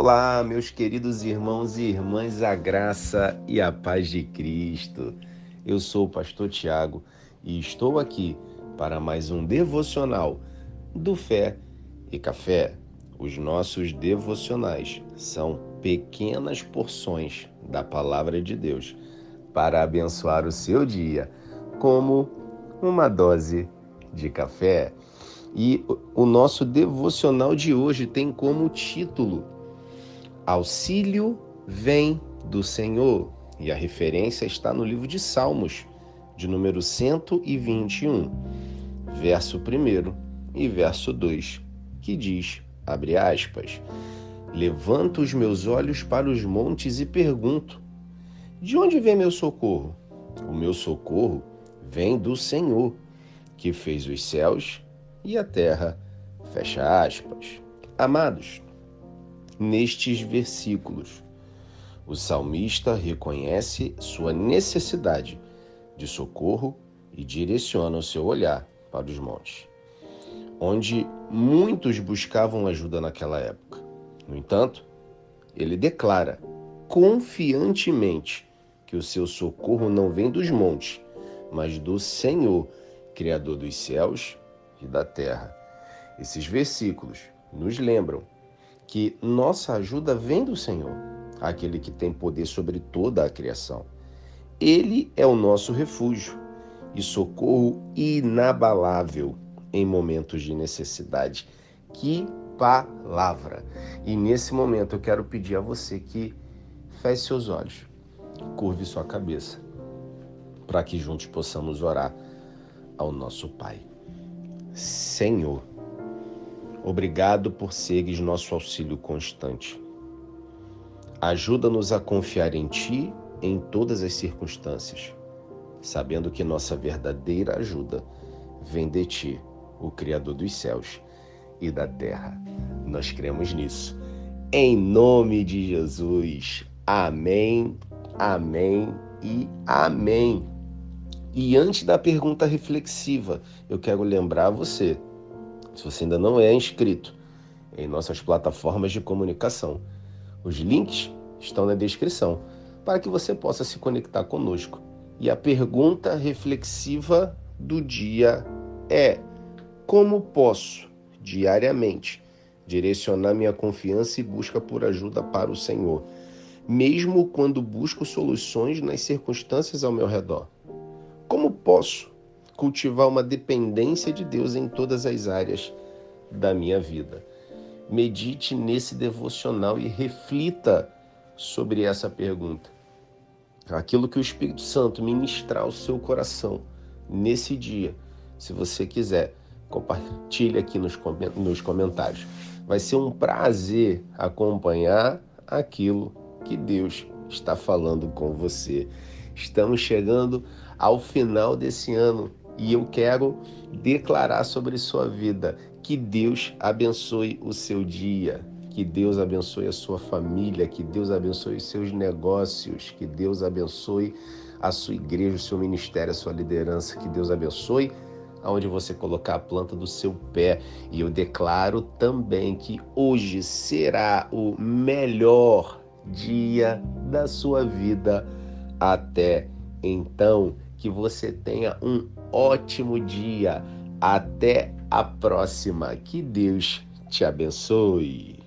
Olá, meus queridos irmãos e irmãs, a graça e a paz de Cristo. Eu sou o pastor Tiago e estou aqui para mais um devocional do Fé e Café. Os nossos devocionais são pequenas porções da palavra de Deus para abençoar o seu dia, como uma dose de café. E o nosso devocional de hoje tem como título Auxílio vem do Senhor. E a referência está no livro de Salmos, de número 121, verso 1 e verso 2, que diz, abre aspas, Levanto os meus olhos para os montes e pergunto: De onde vem meu socorro? O meu socorro vem do Senhor, que fez os céus e a terra. Fecha aspas. Amados, nestes versículos. O salmista reconhece sua necessidade de socorro e direciona o seu olhar para os montes, onde muitos buscavam ajuda naquela época. No entanto, ele declara confiantemente que o seu socorro não vem dos montes, mas do Senhor, Criador dos céus e da terra. Esses versículos nos lembram que nossa ajuda vem do Senhor, aquele que tem poder sobre toda a criação. Ele é o nosso refúgio e socorro inabalável em momentos de necessidade. Que palavra! E nesse momento eu quero pedir a você que feche seus olhos, curve sua cabeça, para que juntos possamos orar ao nosso Pai. Senhor, Obrigado por seres nosso auxílio constante. Ajuda-nos a confiar em Ti em todas as circunstâncias, sabendo que nossa verdadeira ajuda vem de Ti, o Criador dos céus e da terra. Nós cremos nisso. Em nome de Jesus. Amém, amém e amém. E antes da pergunta reflexiva, eu quero lembrar você se você ainda não é inscrito em nossas plataformas de comunicação. Os links estão na descrição para que você possa se conectar conosco. E a pergunta reflexiva do dia é: como posso diariamente direcionar minha confiança e busca por ajuda para o Senhor, mesmo quando busco soluções nas circunstâncias ao meu redor? Como posso cultivar uma dependência de Deus em todas as áreas da minha vida. Medite nesse devocional e reflita sobre essa pergunta. Aquilo que o Espírito Santo ministrar ao seu coração nesse dia, se você quiser, compartilhe aqui nos comentários. Vai ser um prazer acompanhar aquilo que Deus está falando com você. Estamos chegando ao final desse ano e eu quero declarar sobre sua vida. Que Deus abençoe o seu dia, que Deus abençoe a sua família, que Deus abençoe os seus negócios, que Deus abençoe a sua igreja, o seu ministério, a sua liderança, que Deus abençoe aonde você colocar a planta do seu pé. E eu declaro também que hoje será o melhor dia da sua vida até então. Que você tenha um ótimo dia. Até a próxima. Que Deus te abençoe.